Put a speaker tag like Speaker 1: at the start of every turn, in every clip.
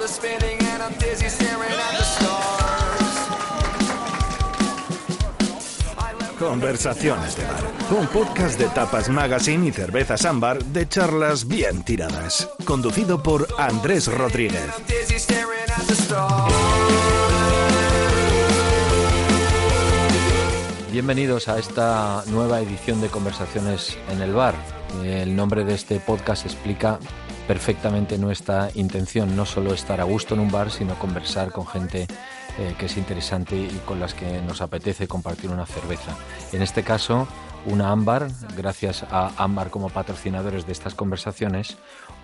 Speaker 1: world is spinning and I'm dizzy staring at the stars.
Speaker 2: Conversaciones de bar. Un podcast de Tapas Magazine y Cervezas Ámbar de charlas bien tiradas. Conducido por Andrés Rodríguez.
Speaker 3: Bienvenidos a esta nueva edición de Conversaciones en el Bar. El nombre de este podcast explica perfectamente nuestra intención, no solo estar a gusto en un bar, sino conversar con gente eh, que es interesante y con las que nos apetece compartir una cerveza. En este caso, una ámbar, gracias a ámbar como patrocinadores de estas conversaciones,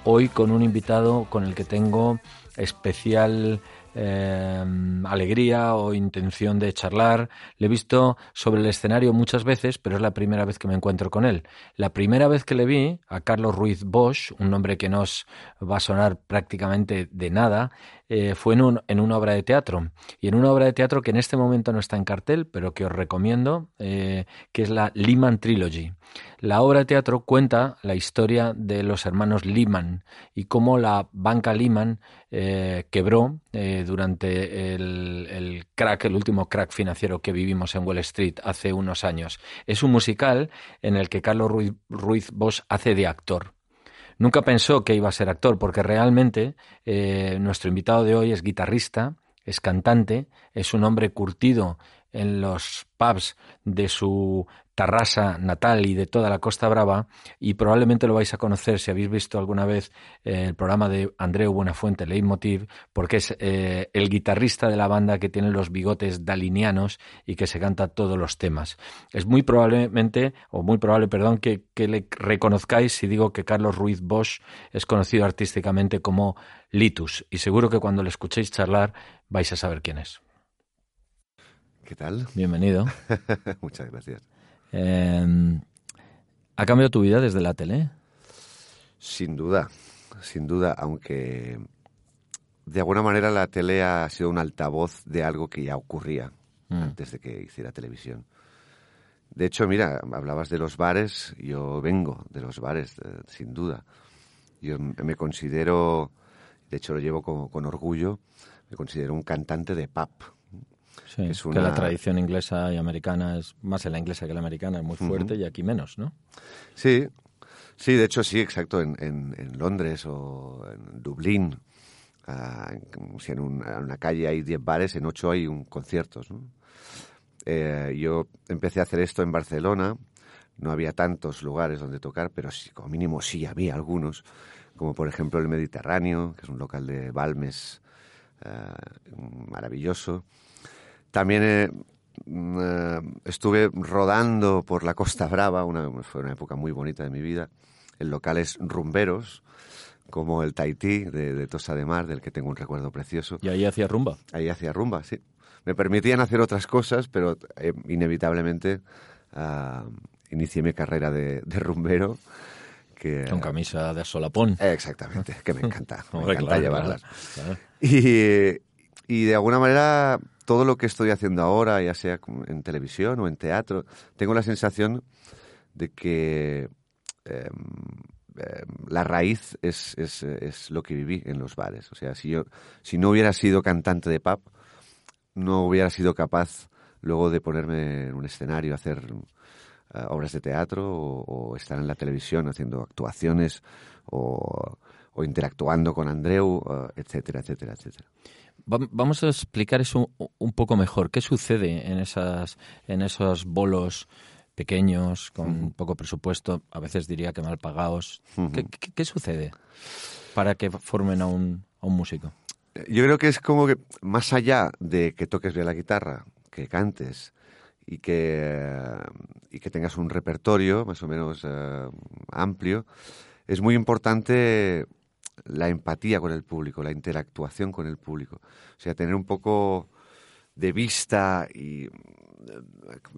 Speaker 3: hoy con un invitado con el que tengo especial eh, alegría o intención de charlar. Le he visto sobre el escenario muchas veces, pero es la primera vez que me encuentro con él. La primera vez que le vi a Carlos Ruiz Bosch, un nombre que nos va a sonar prácticamente de nada, eh, fue en, un- en una obra de teatro. Y en una obra de teatro que en este momento no está en cartel, pero que os recomiendo, eh, que es la Lehman Trilogy. La obra de teatro cuenta la historia de los hermanos Lehman y cómo la banca Lehman eh, quebró durante el, crack, el último crack financiero que vivimos en Wall Street hace unos años. Es un musical en el que Carlos Ruiz, Ruiz Bosch hace de actor. Nunca pensó que iba a ser actor, porque realmente eh, nuestro invitado de hoy es guitarrista, es cantante, es un hombre curtido en los pubs de su Tarrasa natal y de toda la Costa Brava y probablemente lo vais a conocer si habéis visto alguna vez eh, el programa de Andreu Buenafuente, Leitmotiv, porque es eh, el guitarrista de la banda que tiene los bigotes dalinianos y que se canta todos los temas. Es muy probablemente, o muy probable, perdón, que, que le reconozcáis si digo que Carlos Ruiz Bosch es conocido artísticamente como Litus y seguro que cuando le escuchéis charlar vais a saber quién es.
Speaker 4: ¿Qué tal?
Speaker 3: Bienvenido.
Speaker 4: Muchas gracias.
Speaker 3: Eh, ¿Ha cambiado tu vida desde la tele?
Speaker 4: Sin duda, sin duda, aunque de alguna manera la tele ha sido un altavoz de algo que ya ocurría
Speaker 3: Mm.
Speaker 4: antes de que hiciera televisión. De hecho, mira, hablabas de los bares, yo vengo de los bares, eh, sin duda. Yo me considero, de hecho lo llevo con, con orgullo, me considero un cantante de pub.
Speaker 3: Sí,
Speaker 4: Es
Speaker 3: que
Speaker 4: una-
Speaker 3: la tradición inglesa y americana es más en la inglesa que en la americana, es muy fuerte y aquí menos, ¿no?
Speaker 4: Sí, sí, de hecho sí, exacto, en, en- en Londres o en Dublín. en- si en, un- en una calle hay 10 bares, en 8 hay un conciertos. ¿no? Eh, yo empecé a hacer esto en Barcelona, no había tantos lugares donde tocar, pero sí, como mínimo sí había algunos, como por ejemplo el Mediterráneo, que es un local de Balmes ah, maravilloso. También eh, mm, eh, estuve rodando por la Costa Brava, una, fue una época muy bonita de mi vida, en locales rumberos, como el Tahití de, de Tosa de Mar, del que tengo un recuerdo precioso.
Speaker 3: Y ahí hacía rumba.
Speaker 4: Ahí hacía rumba, sí. Me permitían hacer otras cosas, pero eh, inevitablemente ah, inicié mi carrera de, de rumbero. Que,
Speaker 3: Con camisa de solapón.
Speaker 4: Eh, Exactamente, que me encanta. me
Speaker 3: Hombre,
Speaker 4: encanta
Speaker 3: claro,
Speaker 4: llevarlas.
Speaker 3: claro, claro.
Speaker 4: Y, y de alguna manera, todo lo que estoy haciendo ahora, ya sea en televisión o en teatro, tengo la sensación de que em, em, la raíz es, es, es lo que viví en los bares. O sea, si yo si no hubiera sido cantante de pub, no hubiera sido capaz luego de ponerme en un escenario hacer eh, obras de teatro o, o estar en la televisión haciendo actuaciones o, o interactuando con Andreu, eh, etcétera, etcétera, etcétera.
Speaker 3: Va- Vamos a explicar eso un- poco mejor. ¿Qué sucede en, esas, en esos bolos pequeños, con poco presupuesto, a veces diría que mal pagados? ¿Qué, qué- qué sucede para que formen a un, a un músico?
Speaker 4: Yo creo que es como que más allá de que toques bien la guitarra, que cantes y que, eh, y que tengas un repertorio más o menos eh, amplio, es muy importante la empatía con el público, la interactuación con el público. O sea, tener un poco de vista y eh,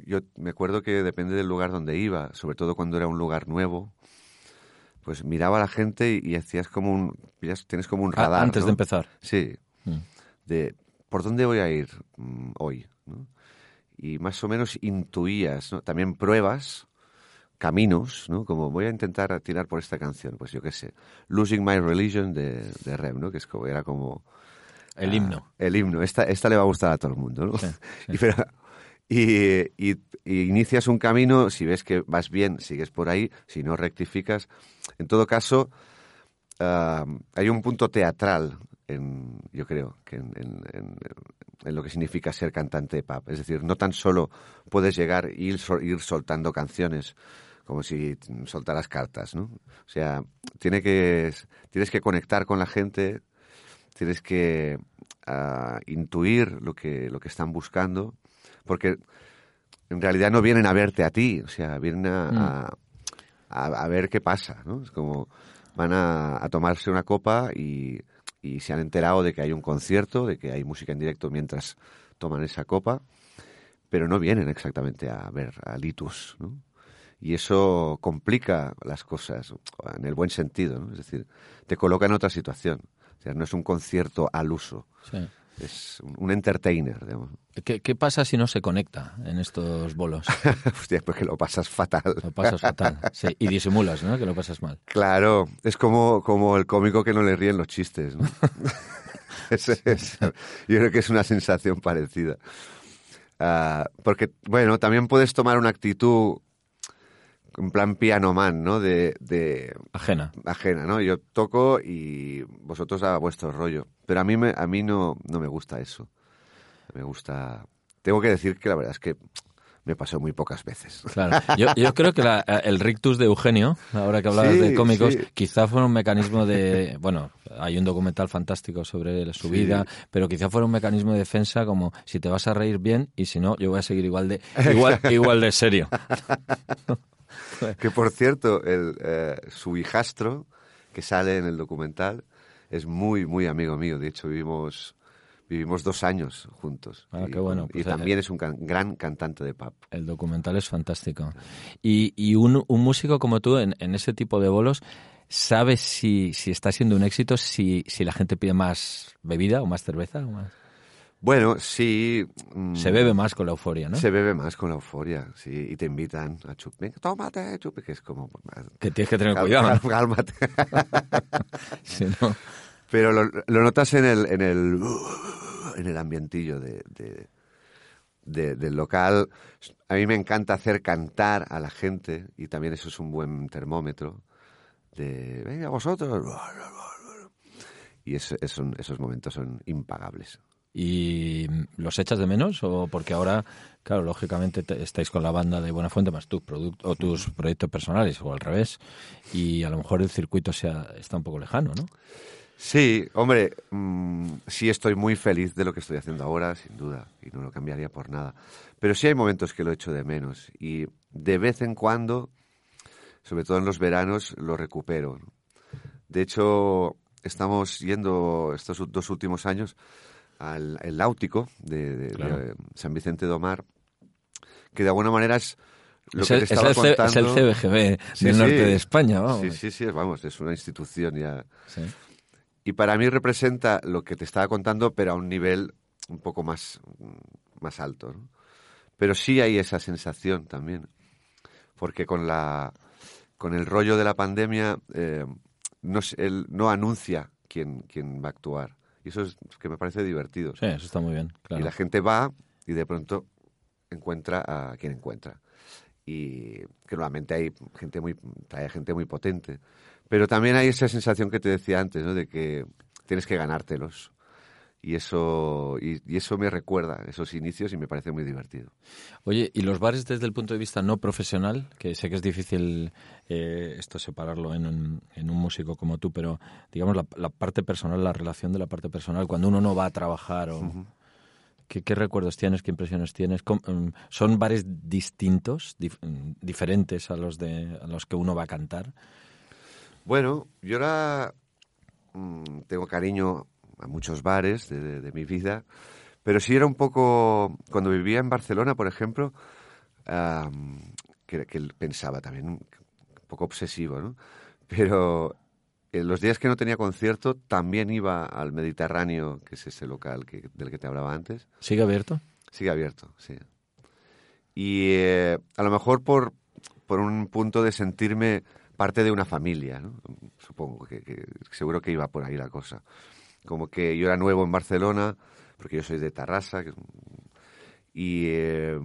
Speaker 4: yo me acuerdo que depende del lugar donde iba, sobre todo cuando era un lugar nuevo, pues miraba a la gente y, hacías como un, tienes como un radar.
Speaker 3: antes
Speaker 4: ¿no?
Speaker 3: de empezar.
Speaker 4: Sí,
Speaker 3: Mm.
Speaker 4: de por dónde voy a ir mm, hoy, ¿no? Y más o menos intuías, ¿no? También pruebas, caminos, ¿no? Como voy a intentar tirar por esta canción, pues yo qué sé, Losing My Religion de, de Rem, ¿no? Que es como, era como
Speaker 3: El
Speaker 4: Ah,
Speaker 3: himno.
Speaker 4: el himno. Esta, esta le va a gustar a todo el mundo, ¿no?
Speaker 3: Sí, sí.
Speaker 4: Y, pero- y- y- y inicias un camino, si ves que vas bien, sigues por ahí, si no, rectificas. En todo caso, ah, hay un punto teatral, en, yo creo, que en, en- en- en lo que significa ser cantante de pub. Es decir, no tan solo puedes llegar e ir, sol- ir soltando canciones como si soltaras cartas, ¿no? O sea, tiene que, tienes que conectar con la gente, tienes que ah, intuir lo que, lo que están buscando, porque en realidad no vienen a verte a ti, o sea, vienen a, a- a- a ver qué pasa, ¿no? Es como van a, a tomarse una copa y, y se han enterado de que hay un concierto, de que hay música en directo mientras toman esa copa, pero no vienen exactamente a ver a Litus, ¿no? Y eso complica las cosas en el buen sentido, ¿no? Es decir, te coloca en otra situación. O sea, no es un concierto al uso,
Speaker 3: Sí.
Speaker 4: es un, entertainer, digamos.
Speaker 3: ¿Qué, qué pasa si no se conecta en estos bolos?
Speaker 4: Hostia, pues que lo pasas fatal.
Speaker 3: Lo pasas fatal. Sí, y disimulas, ¿no? Que lo pasas mal.
Speaker 4: Claro, es como, como el cómico que no le ríen los chistes. ¿no? Es- es- yo creo que es una sensación parecida. Ah, porque, bueno, también puedes tomar una actitud en plan piano man, ¿no? De, de
Speaker 3: Ajena.
Speaker 4: ajena, ¿no? Yo toco y vosotros a vuestro rollo. Pero a mí, me, a mí no, no me gusta eso. Me gusta... Tengo que decir que la verdad es que me pasó muy pocas veces.
Speaker 3: Claro. Yo, yo creo que la- el rictus de Eugenio, ahora que hablabas
Speaker 4: Sí,
Speaker 3: de cómicos,
Speaker 4: sí.
Speaker 3: quizá fue un mecanismo de. Bueno, hay un documental fantástico sobre su
Speaker 4: Sí.
Speaker 3: vida, pero quizá fuera un mecanismo de defensa como si te vas a reír bien y si no, yo voy a seguir igual de, igual, igual de serio.
Speaker 4: Que por cierto, el, eh, su hijastro, que sale en el documental, es muy, muy amigo mío. De hecho, vivimos, vivimos dos años juntos.
Speaker 3: Ah,
Speaker 4: y,
Speaker 3: qué bueno,
Speaker 4: y
Speaker 3: pues,
Speaker 4: también es un can- gran cantante de pop.
Speaker 3: El documental es fantástico. Y, y un, un músico como tú, en, en ese tipo de bolos, ¿sabes si, si está siendo un éxito, si, si la gente pide más bebida o más cerveza? o más?
Speaker 4: Bueno, sí. mm,
Speaker 3: Se bebe más con la euforia, ¿no?
Speaker 4: Se bebe más con la euforia, sí. Y te invitan a chup. Venga, tómate, chup. Que es como.
Speaker 3: Que tienes que tener
Speaker 4: cal-
Speaker 3: cuidado.
Speaker 4: Cálmate.
Speaker 3: No-
Speaker 4: Pero lo, lo notas en el, en el, en el ambientillo de, de- de- del local. A mí me encanta hacer cantar a la gente y también eso es un buen termómetro de, venga, vosotros. Y es- es un- esos momentos son impagables.
Speaker 3: ¿Y los echas de menos? ¿O porque ahora, claro, lógicamente te- estáis con la banda de Buena Fuente más tus, product- o tus proyectos personales o al revés? Y a lo mejor el circuito sea, está un poco lejano, ¿no?
Speaker 4: Sí, hombre, mm, sí estoy muy feliz de lo que estoy haciendo ahora, sin duda, y no lo cambiaría por nada. Pero sí hay momentos que lo echo de menos y de vez en cuando, sobre todo en los veranos, lo recupero. De hecho, estamos yendo estos dos últimos años al el Náutico de, de-
Speaker 3: Claro.
Speaker 4: de San Vicente do Mar, que de alguna manera es lo
Speaker 3: es,
Speaker 4: que
Speaker 3: el,
Speaker 4: te
Speaker 3: es
Speaker 4: estaba
Speaker 3: el C- es el
Speaker 4: contando.
Speaker 3: CBGB
Speaker 4: Sí,
Speaker 3: del
Speaker 4: sí.
Speaker 3: norte de España, vamos.
Speaker 4: Sí, sí, sí, vamos, es una institución ya.
Speaker 3: Sí.
Speaker 4: Y para mí representa lo que te estaba contando, pero a un nivel un poco más, más alto. ¿no? Pero sí hay esa sensación también. Porque con, la, con el rollo de la pandemia eh, no, él no anuncia quién, quién va a actuar. Y eso es que me parece divertido.
Speaker 3: Sí, eso está muy bien, claro.
Speaker 4: Y la gente va y de pronto encuentra a quien encuentra. Y que normalmente hay gente muy, trae gente muy potente. Pero también hay esa sensación que te decía antes, ¿no? De que tienes que ganártelos. Y eso, y, y eso me recuerda esos inicios y me parece muy divertido.
Speaker 3: Oye, ¿y los bares desde el punto de vista no profesional? Que sé que es difícil eh, esto separarlo en un, en un músico como tú, pero digamos la, la parte personal, la relación de la parte personal, cuando uno no va a trabajar o... ¿Qué, qué recuerdos tienes? ¿Qué impresiones tienes? ¿Cómo- mm, ¿Son bares distintos, dif- diferentes a los, de, a los que uno va a cantar?
Speaker 4: Bueno, yo ahora mm, tengo cariño a muchos bares de, de- de mi vida, pero sí era un poco, cuando vivía en Barcelona, por ejemplo, am, que, que pensaba también un poco obsesivo, ¿no? Pero en los días que no tenía concierto también iba al Mediterráneo, que es ese local que, del que te hablaba antes.
Speaker 3: ¿Sigue abierto?
Speaker 4: Sigue abierto, sí. Y eh, a lo mejor por, por un punto de sentirme parte de una familia, ¿no? Supongo que, que seguro que iba por ahí la cosa. Como que yo era nuevo en Barcelona, porque yo soy de Tarrasa, y, eh,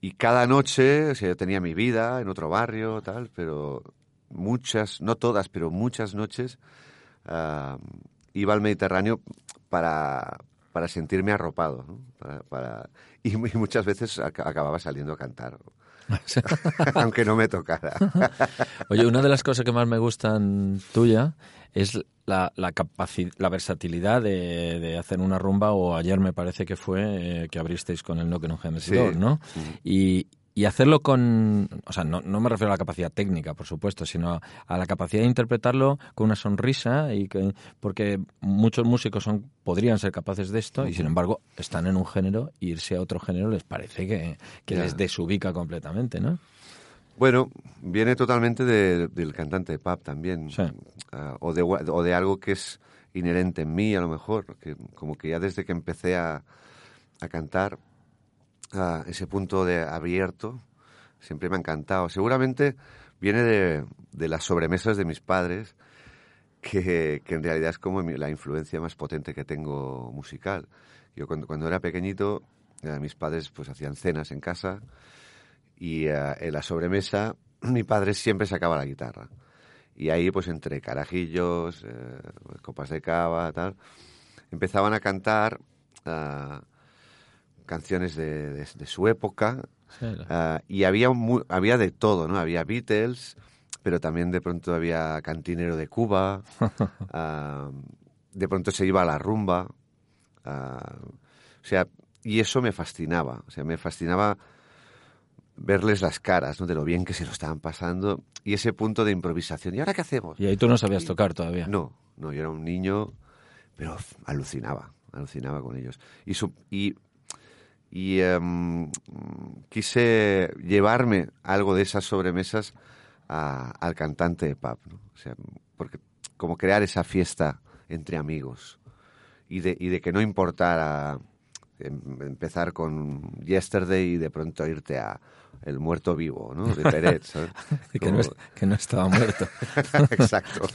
Speaker 4: y cada noche, o sea, yo tenía mi vida en otro barrio, tal, pero muchas, no todas, pero muchas noches ah, iba al Mediterráneo para, para sentirme arropado, ¿no? Para, para- y, y muchas veces ac- acababa saliendo a cantar, aunque no me tocara.
Speaker 3: Oye, una de las cosas que más me gustan tuya es la, la, capaci- la versatilidad de, de hacer una rumba, o ayer me parece que fue eh, que abristeis con el No que no
Speaker 4: Sí.
Speaker 3: ¿no? Y, y hacerlo con, o sea, no, no me refiero a la capacidad técnica, por supuesto, sino a, a la capacidad de interpretarlo con una sonrisa, y que, porque muchos músicos son, podrían ser capaces de esto, y sin embargo están en un género, y irse a otro género les parece que, que les desubica completamente, ¿no?
Speaker 4: Bueno, viene totalmente de- del cantante de pub también,
Speaker 3: Sí.
Speaker 4: Ah, o, de, gua- o de algo que es inherente en mí a lo mejor, que como que ya desde que empecé a, a cantar, ah, ese punto de abierto siempre me ha encantado. Seguramente viene de, de las sobremesas de mis padres, que, que en realidad es como la influencia más potente que tengo musical. Yo cuando, cuando era pequeñito, eh, mis padres pues hacían cenas en casa y eh, en la sobremesa mi padre siempre sacaba la guitarra. Y ahí, pues entre carajillos, eh, copas de cava, tal, empezaban a cantar ah, canciones de, de- de su época.
Speaker 3: Sí, la-
Speaker 4: y había, había de todo, ¿no? Había Beatles, pero también de pronto había Cantinero de Cuba. de pronto se iba a la rumba. o sea, y eso me fascinaba. O sea, me fascinaba verles las caras, ¿no? De lo bien que se lo estaban pasando y ese punto de improvisación. ¿Y ahora qué hacemos?
Speaker 3: Y ahí tú no sabías tocar todavía.
Speaker 4: No, no, yo era un niño, pero alucinaba, alucinaba con ellos. Y, su- y, y, em, quise llevarme algo de esas sobremesas a- al cantante de pub, ¿no? O sea, porque como crear esa fiesta entre amigos y de, y de que no importara empezar con Yesterday y de pronto irte a El Muerto Vivo, ¿no? De ¿sabes?
Speaker 3: que, no,
Speaker 4: Como-
Speaker 3: es- que no estaba muerto.
Speaker 4: Exacto.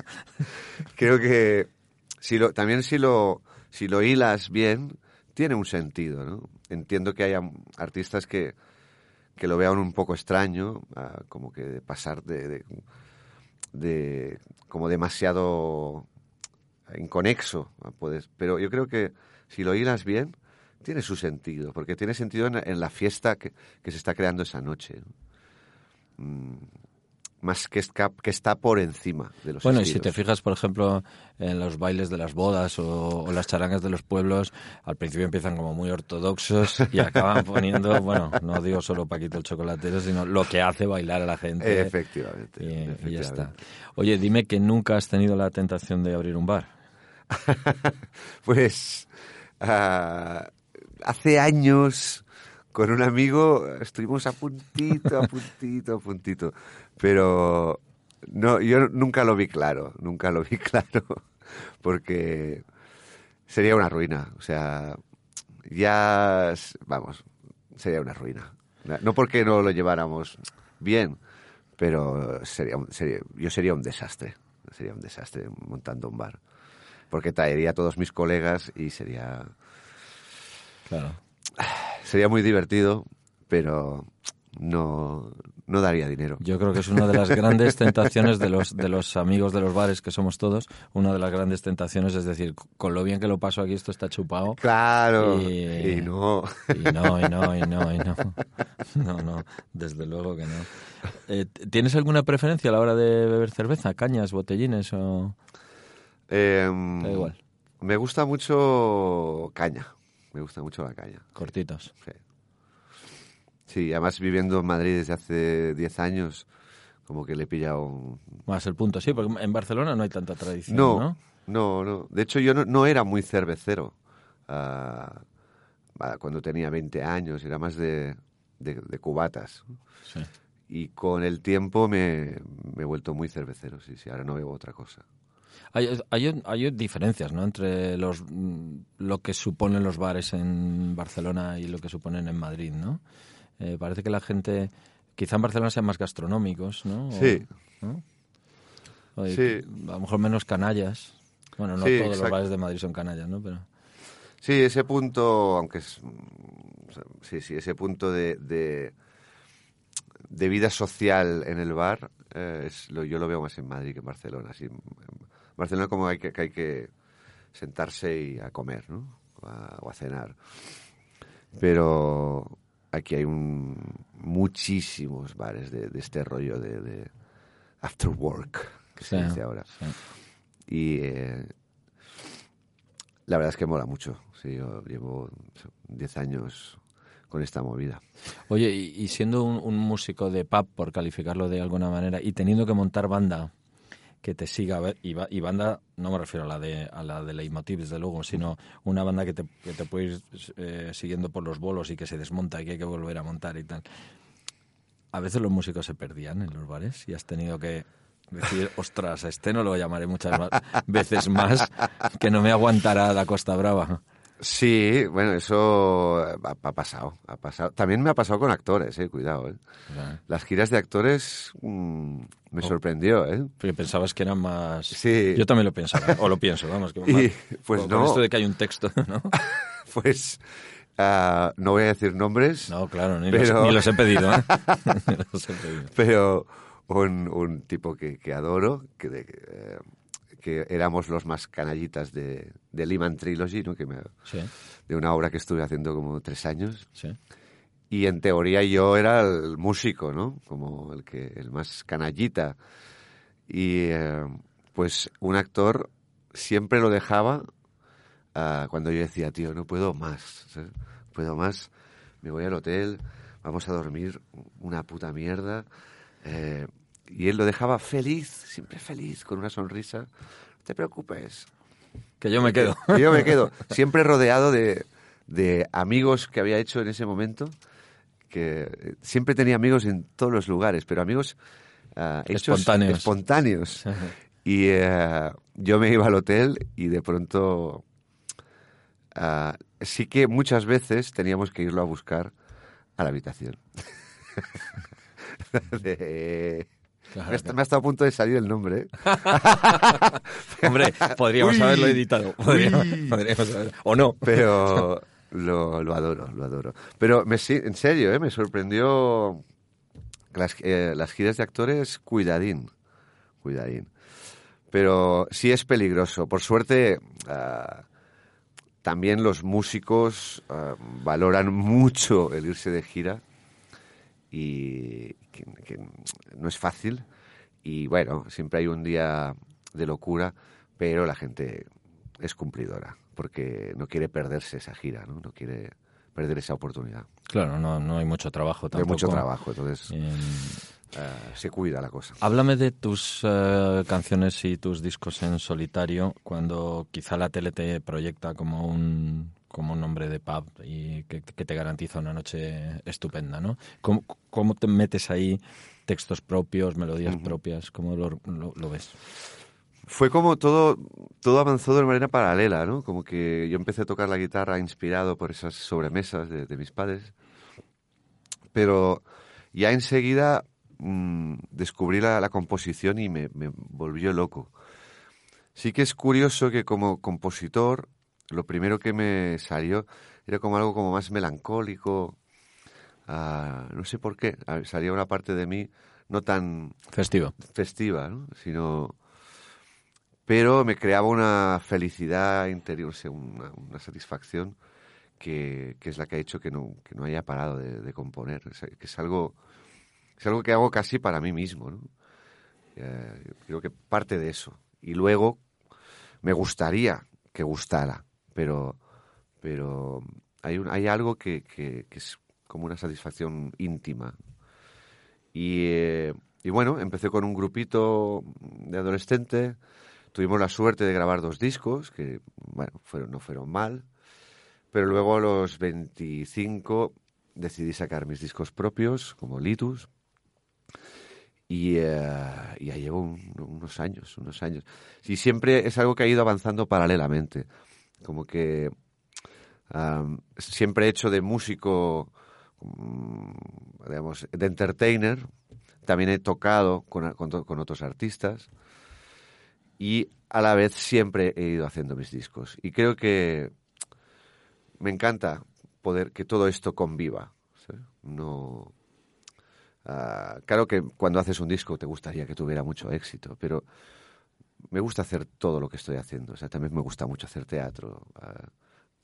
Speaker 4: Creo que si lo, también si lo, si lo hilas bien, tiene un sentido, ¿no? Entiendo que haya artistas que, que lo vean un poco extraño, ah, como que de pasar de, de, de- como demasiado inconexo, ah, puedes, pero yo creo que si lo hilas bien, tiene su sentido, porque tiene sentido en, en la fiesta que, que se está creando esa noche. ¿no? Mm, más que, esca- que está por encima de los
Speaker 3: Bueno, y si te fijas, por ejemplo, en los bailes de las bodas o, o las charangas de los pueblos, al principio empiezan como muy ortodoxos y acaban poniendo, bueno, no digo solo Paquito el chocolatero, sino lo que hace bailar a la gente.
Speaker 4: Efectivamente.
Speaker 3: Y, y ya
Speaker 4: efectivamente.
Speaker 3: está. Oye, dime que nunca has tenido la tentación de abrir un bar.
Speaker 4: Pues ah, hace años con un amigo estuvimos a puntito, a puntito, a puntito. Pero no, yo nunca lo vi claro, nunca lo vi claro, porque sería una ruina. O sea, ya, vamos, sería una ruina. No porque no lo lleváramos bien, pero sería, yo sería un desastre. Sería un desastre montando un bar. Porque traería a todos mis colegas y sería,
Speaker 3: Claro.
Speaker 4: sería muy divertido, pero no, no daría dinero.
Speaker 3: Yo creo que es una de las grandes tentaciones de los, de los amigos de los bares que somos todos. Una de las grandes tentaciones es decir, con lo bien que lo paso aquí, esto está chupado.
Speaker 4: Claro,
Speaker 3: Y-
Speaker 4: y no.
Speaker 3: Y no, y no, y no, y no. No, no, desde luego que no. Eh, ¿Tienes alguna preferencia a la hora de beber cerveza? ¿Cañas, botellines o...?
Speaker 4: Em,
Speaker 3: Da igual.
Speaker 4: Me gusta mucho caña. Me gusta mucho la caña.
Speaker 3: Cortitos.
Speaker 4: Sí. Sí, además viviendo en Madrid desde hace 10 años, como que le he pillado un...
Speaker 3: Más el punto, sí, porque en Barcelona no hay tanta tradición, ¿no?
Speaker 4: No, no, no. De hecho, yo no, no era muy cervecero ah, ah, cuando tenía 20 años, era más de, de, de cubatas.
Speaker 3: Sí.
Speaker 4: Y con el tiempo me, me he vuelto muy cervecero, sí, sí, ahora no bebo otra cosa.
Speaker 3: Hay, hay, hay diferencias, ¿no? Entre los, mm, lo que suponen los bares en Barcelona y lo que suponen en Madrid, ¿no? Eh, parece que la gente, quizá en Barcelona sean más gastronómicos, ¿no? O-
Speaker 4: Sí.
Speaker 3: ¿no? O-
Speaker 4: Sí.
Speaker 3: A lo mejor menos canallas. Bueno, no
Speaker 4: Sí,
Speaker 3: todos los bares de Madrid son canallas, ¿no? Pero
Speaker 4: Sí, ese punto, aunque es. mm, Sí, sí, ese punto de, de, de vida social en el bar, eh, es lo, yo lo veo más en Madrid que en Barcelona. Sí, en Barcelona, como hay que, que hay que sentarse y a comer, ¿no? O a, o a cenar. Pero aquí hay un, muchísimos bares de, de este rollo de, de after work, que se dice ahora.
Speaker 3: sí.
Speaker 4: Y eh, la verdad es que mola mucho. Sí, yo llevo 10 años con esta movida.
Speaker 3: Oye, y, y siendo un, un músico de pub, por calificarlo de alguna manera, y teniendo que montar banda que te siga, y, y banda, no me refiero a la de a la de Leitmotiv, desde luego, sino una banda que te, que te puede ir eh, siguiendo por los bolos y que se desmonta y que hay que volver a montar y tal. A veces los músicos se perdían en los bares y has tenido que decir, ostras, a este no lo llamaré muchas veces más, que no me aguantará la Costa Brava.
Speaker 4: Sí, bueno, eso ha, ha pasado, ha pasado. También me ha pasado con actores, eh, cuidado. Eh. Las giras de actores mm, me sorprendió, ¿eh?
Speaker 3: Porque pensabas que eran más...
Speaker 4: Sí.
Speaker 3: Yo también lo pensaba, o lo pienso, vamos. Que
Speaker 4: Y,
Speaker 3: más-
Speaker 4: pues
Speaker 3: con,
Speaker 4: no.
Speaker 3: Con esto de que hay un texto, ¿no?
Speaker 4: Pues ah, no voy a decir nombres,
Speaker 3: No, claro, ni,
Speaker 4: Pero-
Speaker 3: los, ni los he pedido, ¿eh? Ni los he pedido.
Speaker 4: pero un, un tipo que, que adoro, que, de- eh, que éramos los más canallitas de, de Lehman Trilogy, ¿no? que me-
Speaker 3: Sí,
Speaker 4: de una obra que estuve haciendo como tres años.
Speaker 3: sí.
Speaker 4: Y en teoría yo era el músico, ¿no? Como el que el más canallita. Y eh, pues un actor siempre lo dejaba ah, cuando yo decía, tío, no puedo más, ¿sabes? Puedo más, me voy al hotel, vamos a dormir una puta mierda. Eh, y él lo dejaba feliz, siempre feliz, con una sonrisa. No te preocupes,
Speaker 3: Que yo me quedo.
Speaker 4: y yo me quedo siempre rodeado de, de amigos que había hecho en ese momento, que eh, siempre tenía amigos en todos los lugares, pero amigos ah, hechos
Speaker 3: Espontáneos.
Speaker 4: espontáneos. Y eh, yo me iba al hotel y de pronto ah, sí que muchas veces teníamos que irlo a buscar a la habitación. De-
Speaker 3: Claro,
Speaker 4: me, está- me ha estado a punto de salir el nombre. ¿eh?
Speaker 3: Hombre, podríamos
Speaker 4: Uy.
Speaker 3: haberlo editado. Podríamos, podríamos O no.
Speaker 4: Pero lo, lo adoro, lo adoro. Pero me, en serio, ¿eh? me sorprendió las, eh, las giras de actores, cuidadín, cuidadín. Pero sí es peligroso. Por suerte, ah, también los músicos ah, valoran mucho el irse de gira y que, que no es fácil. Y bueno, siempre hay un día de locura, pero la gente es cumplidora porque no quiere perderse esa gira, no, no quiere perder esa oportunidad.
Speaker 3: Claro, no, no hay mucho trabajo
Speaker 4: Hay
Speaker 3: tampoco.
Speaker 4: mucho trabajo, entonces
Speaker 3: Eh,
Speaker 4: eh, se cuida la cosa.
Speaker 3: Háblame de tus eh, canciones y tus discos en solitario, cuando quizá la tele te proyecta como un como un hombre de pub y que, que te garantiza una noche estupenda, ¿no? ¿Cómo, cómo te metes ahí textos propios, melodías propias? ¿Cómo lo, lo- lo ves?
Speaker 4: Fue como todo, todo avanzó de manera paralela, ¿no? Como que yo empecé a tocar la guitarra inspirado por esas sobremesas de, de mis padres. Pero ya enseguida mm, descubrí la, la composición y me, me volvió loco. Sí que es curioso que como compositor, lo primero que me salió era como algo como más melancólico. ah, no sé por qué. Salía una parte de mí no tan
Speaker 3: Festivo.
Speaker 4: festiva, ¿no? sino pero me creaba una felicidad interior, o sea, una, una satisfacción que, que es la que ha hecho que no, que no haya parado de, de componer, O sea, que es algo, es algo que hago casi para mí mismo, ¿no? Eh, creo que parte de eso. Y luego me gustaría que gustara, pero, pero hay, un, hay algo que, que- es como una satisfacción íntima. Y, eh, y bueno, empecé con un grupito de adolescente. Tuvimos la suerte de grabar dos discos, que bueno, fueron, no fueron mal. Pero luego a los 25 decidí sacar mis discos propios, como Litus. Y eh, ya llevo un- unos años, unos años. Y siempre es algo que ha ido avanzando paralelamente. Como que am, siempre he hecho de músico, mm, digamos, de entertainer. También he tocado con, con otros artistas. Y a la vez siempre he ido haciendo mis discos. Y creo que me encanta poder que todo esto conviva. No. ah, claro que cuando haces un disco te gustaría que tuviera mucho éxito, pero me gusta hacer todo lo que estoy haciendo. O sea, también me gusta mucho hacer teatro. ah,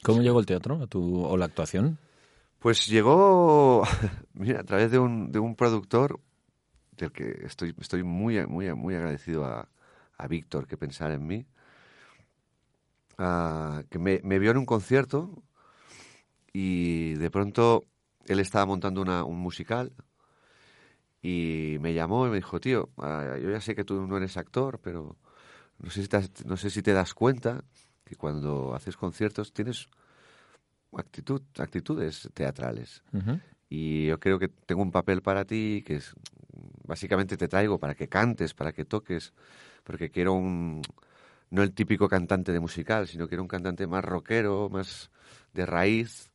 Speaker 3: ¿Cómo llegó el teatro a tu, o la actuación?
Speaker 4: Pues llegó, mira, a través de un, de un productor del que estoy, estoy muy, muy, muy agradecido a, a Víctor que pensara en mí, que me, me vio en un concierto y de pronto él estaba montando una- un musical y me llamó y me dijo, tío, ah, yo ya sé que tú no eres actor, pero no sé si te, no sé si te das cuenta que cuando haces conciertos tienes actitud, actitudes teatrales. Y yo creo que tengo un papel para ti que es básicamente te traigo para que cantes, para que toques, porque quiero un no el típico cantante de musical, sino quiero un cantante más rockero, más de raíz.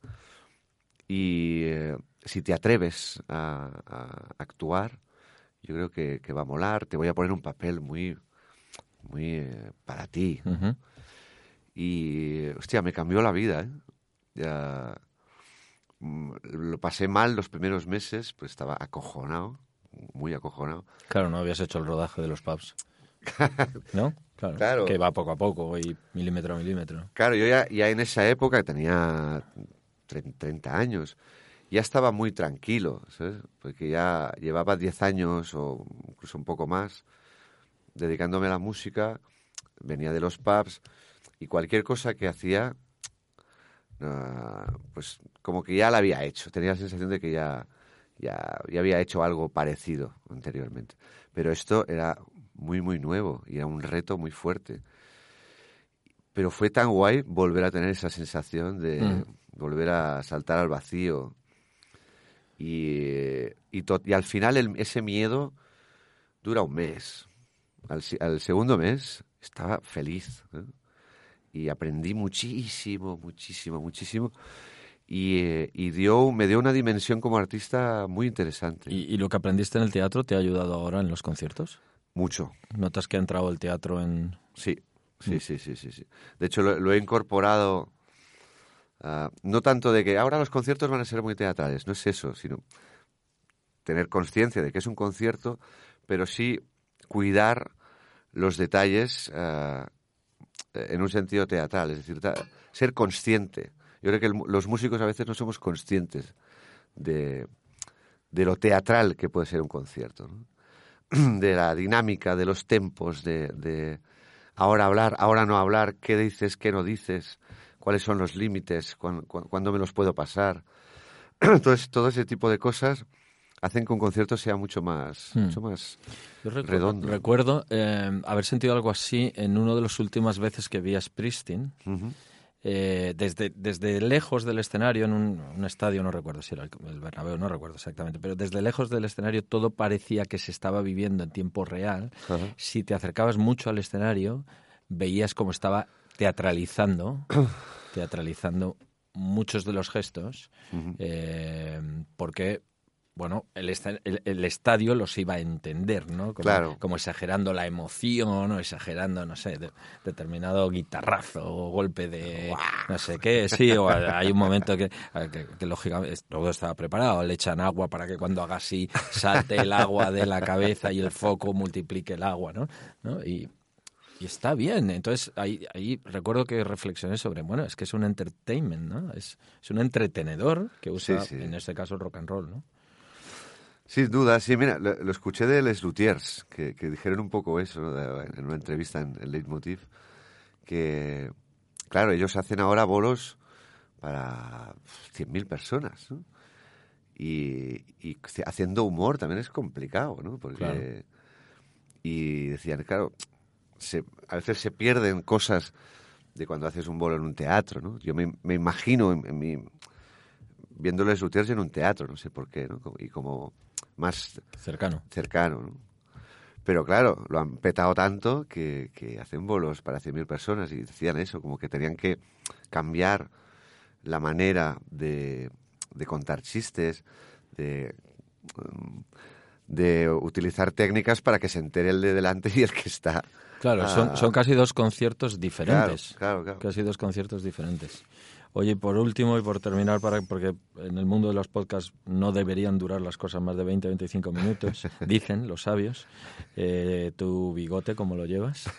Speaker 4: Y eh, si te atreves a, a actuar, yo creo que, que va a molar. Te voy a poner un papel muy, muy eh, para ti.
Speaker 3: Ujú.
Speaker 4: Y, hostia, me cambió la vida, ¿eh? Ya, mm, lo pasé mal los primeros meses, pues estaba acojonado, muy acojonado.
Speaker 3: Claro, no habías hecho el rodaje de los pubs. ¿No? Claro.
Speaker 4: Claro.
Speaker 3: Que va poco a poco y milímetro a milímetro.
Speaker 4: Claro, yo ya, ya en esa época tenía tre- 30 años, ya estaba muy tranquilo, ¿sabes? Porque ya llevaba 10 años o incluso un poco más dedicándome a la música, venía de los pubs y cualquier cosa que hacía, ah, pues como que ya la había hecho, tenía la sensación de que ya, ya, ya había hecho algo parecido anteriormente. Pero esto era muy, muy nuevo y era un reto muy fuerte. Pero fue tan guay volver a tener esa sensación de
Speaker 3: Mm.
Speaker 4: volver a saltar al vacío. Y, y, y al final el- ese miedo dura un mes. Al, al segundo mes estaba feliz. ¿eh? Y aprendí muchísimo, muchísimo, muchísimo. Y, eh, y dio, me dio una dimensión como artista muy interesante.
Speaker 3: ¿Y, y lo que aprendiste en el teatro te ha ayudado ahora en los conciertos?
Speaker 4: Mucho.
Speaker 3: ¿Notas que ha entrado el teatro en...?
Speaker 4: Sí, sí, sí, sí, sí, sí. De hecho, lo, lo he incorporado, ah, no tanto de que ahora los conciertos van a ser muy teatrales, no es eso, sino tener conciencia de que es un concierto, pero sí cuidar los detalles ah, en un sentido teatral, es decir, ser consciente. Yo creo que el los músicos a veces no somos conscientes de, de lo teatral que puede ser un concierto, de la dinámica, de los tempos, de, de ahora hablar, ahora no hablar, qué dices, qué no dices, cuáles son los límites, cuán- cuán- cuándo me los puedo pasar. Entonces, todo ese tipo de cosas hacen que un concierto sea mucho más,
Speaker 3: Hmm.
Speaker 4: mucho más
Speaker 3: Yo recu-
Speaker 4: Redondo.
Speaker 3: Recuerdo eh, haber sentido algo así en una de las últimas veces que vi a Springsteen. Eh, desde, desde lejos del escenario, en un, un estadio, no recuerdo si era el, Bernabéu, no recuerdo exactamente, pero desde lejos del escenario todo parecía que se estaba viviendo en tiempo real. Si te acercabas mucho al escenario, veías cómo estaba teatralizando, teatralizando muchos de los gestos, eh, porque bueno, el, el- el estadio los iba a entender, ¿no? Como,
Speaker 4: Claro.
Speaker 3: como exagerando la emoción o exagerando, no sé, de- determinado guitarrazo o golpe de no sé qué. Sí, o hay un momento que, que, que lógicamente todo estaba preparado. Le echan agua para que cuando haga así salte el agua de la cabeza y el foco multiplique el agua, ¿no? ¿No? Y, y está bien. Entonces, ahí, ahí recuerdo que reflexioné sobre, bueno, es que es un entertainment, ¿no? Es, es un entretenedor que usa,
Speaker 4: Sí, sí.
Speaker 3: en este caso, el rock and roll, ¿no?
Speaker 4: Sin duda, sí, mira, lo, lo escuché de Les Luthiers, que, que dijeron un poco eso en una entrevista en, en Leitmotiv, que, claro, ellos hacen ahora bolos para 100.000 personas, ¿no? Y, y haciendo humor también es complicado, ¿no? Porque,
Speaker 3: Claro.
Speaker 4: Y decían, claro, se- a veces se pierden cosas de cuando haces un bolo en un teatro, ¿no? Yo me, me imagino en, en mi, viéndoles Luthiers en un teatro, no sé por qué, ¿no? Y como más
Speaker 3: Cercano.
Speaker 4: cercano, ¿no? Pero claro, lo han petado tanto que, que hacen bolos para 100.000 personas y decían eso, como que tenían que cambiar la manera de, de contar chistes, de, de utilizar técnicas para que se entere el de delante y el que está.
Speaker 3: Claro, son, son casi dos conciertos diferentes.
Speaker 4: Claro, claro, claro.
Speaker 3: Casi dos conciertos diferentes. Oye, por último y por terminar, para, porque en el mundo de los podcasts no deberían durar las cosas más de 20-25 minutos, dicen los sabios. Eh, ¿Tu bigote cómo lo llevas?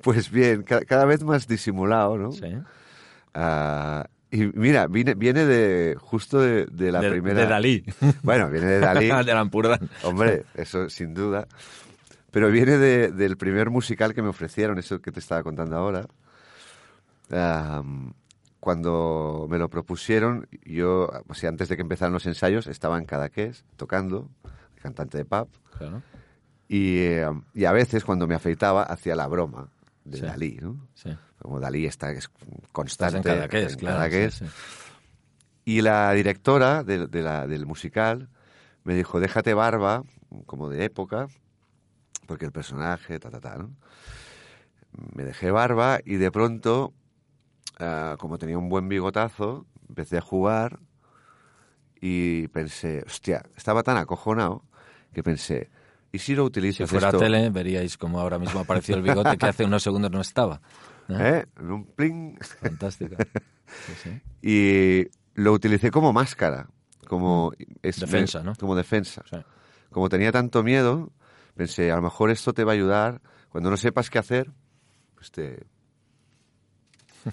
Speaker 4: Pues bien, ca- cada vez más disimulado, ¿no?
Speaker 3: Sí.
Speaker 4: Ah, y mira, viene, viene de justo de, de la
Speaker 3: de,
Speaker 4: primera.
Speaker 3: de Dalí.
Speaker 4: Bueno, viene de Dalí.
Speaker 3: de Lampurdán.
Speaker 4: Hombre, eso sin duda. Pero viene de- del primer musical que me ofrecieron, eso que te estaba contando ahora. Am, cuando me lo propusieron, yo, o sea, antes de que empezaran los ensayos, estaba en Cadaqués tocando, cantante de pub,
Speaker 3: Claro.
Speaker 4: y, eh, y a veces cuando me afeitaba hacía la broma de
Speaker 3: Sí.
Speaker 4: Dalí, ¿no?
Speaker 3: Sí.
Speaker 4: Como Dalí está es
Speaker 3: Estás
Speaker 4: constante
Speaker 3: en Cadaqués,
Speaker 4: en
Speaker 3: claro.
Speaker 4: Cadaqués.
Speaker 3: sí, sí.
Speaker 4: Y la directora de, de la- del musical me dijo, déjate barba, como de época, porque el personaje, ta, ta, ta, ¿no? Me dejé barba y de pronto, ah, como tenía un buen bigotazo, empecé a jugar y pensé, hostia, estaba tan acojonado que pensé, ¿y si lo
Speaker 3: Si
Speaker 4: utilizas
Speaker 3: fuera
Speaker 4: esto?
Speaker 3: tele, veríais cómo ahora mismo apareció el bigote que hace unos segundos no estaba. ¿no?
Speaker 4: ¿eh? Un pling.
Speaker 3: Fantástico. Sí, sí.
Speaker 4: Y lo utilicé como máscara, como es-.
Speaker 3: Defensa, ¿no?
Speaker 4: Como defensa.
Speaker 3: Sí.
Speaker 4: Como tenía tanto miedo, pensé, a lo mejor esto te va a ayudar. Cuando no sepas qué hacer, pues te,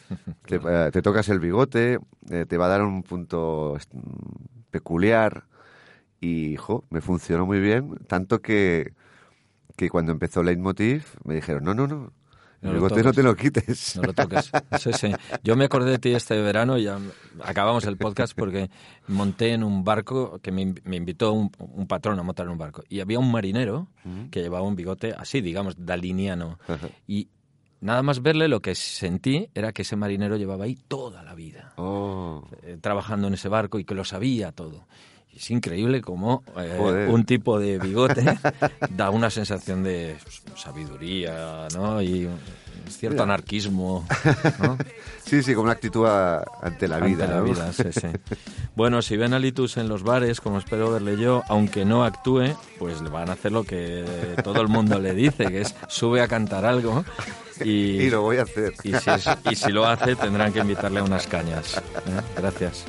Speaker 4: te, eh, te tocas el bigote, eh, te va a dar un punto mm, peculiar. Y, jo, me funcionó muy bien, tanto que, que cuando empezó Leitmotiv me dijeron, no, no, no, el
Speaker 3: No lo
Speaker 4: bigote no te lo quites.
Speaker 3: No lo toques. Sí, sí. Yo me acordé de ti este verano ya acabamos el podcast porque monté en un barco que me, me invitó un, un patrón a montar en un barco. Y había un marinero que llevaba un bigote así, digamos, daliniano. Y nada más verle, lo que sentí era que ese marinero llevaba ahí toda la vida.
Speaker 4: Oh.
Speaker 3: eh, trabajando en ese barco y que lo sabía todo. Y Es increíble cómo eh, un tipo de bigote da una sensación de sabiduría, ¿no? Y cierto
Speaker 4: Mira.
Speaker 3: anarquismo, ¿no?
Speaker 4: Sí, sí, como una actitud a- ante la vida.
Speaker 3: Ante la
Speaker 4: ¿no?
Speaker 3: vida, sí, sí. Bueno, si ven a Litus en los bares, como espero verle yo, aunque no actúe, pues le van a hacer lo que todo el mundo le dice, que es sube a cantar algo y,
Speaker 4: Y lo voy a hacer.
Speaker 3: y si, es- y si lo hace tendrán que invitarle a unas cañas. ¿eh? Gracias.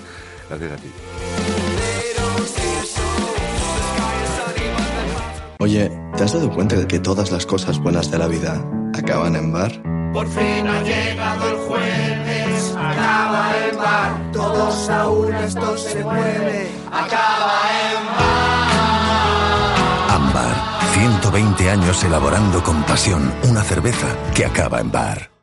Speaker 4: Gracias a ti.
Speaker 5: Oye, ¿te has dado cuenta de que todas las cosas buenas de la vida acaban en bar?
Speaker 1: Por fin ha llegado el jueves, acaba el bar, todos a una esto se mueve, acaba
Speaker 6: 120 años elaborando con pasión una cerveza que acaba en bar.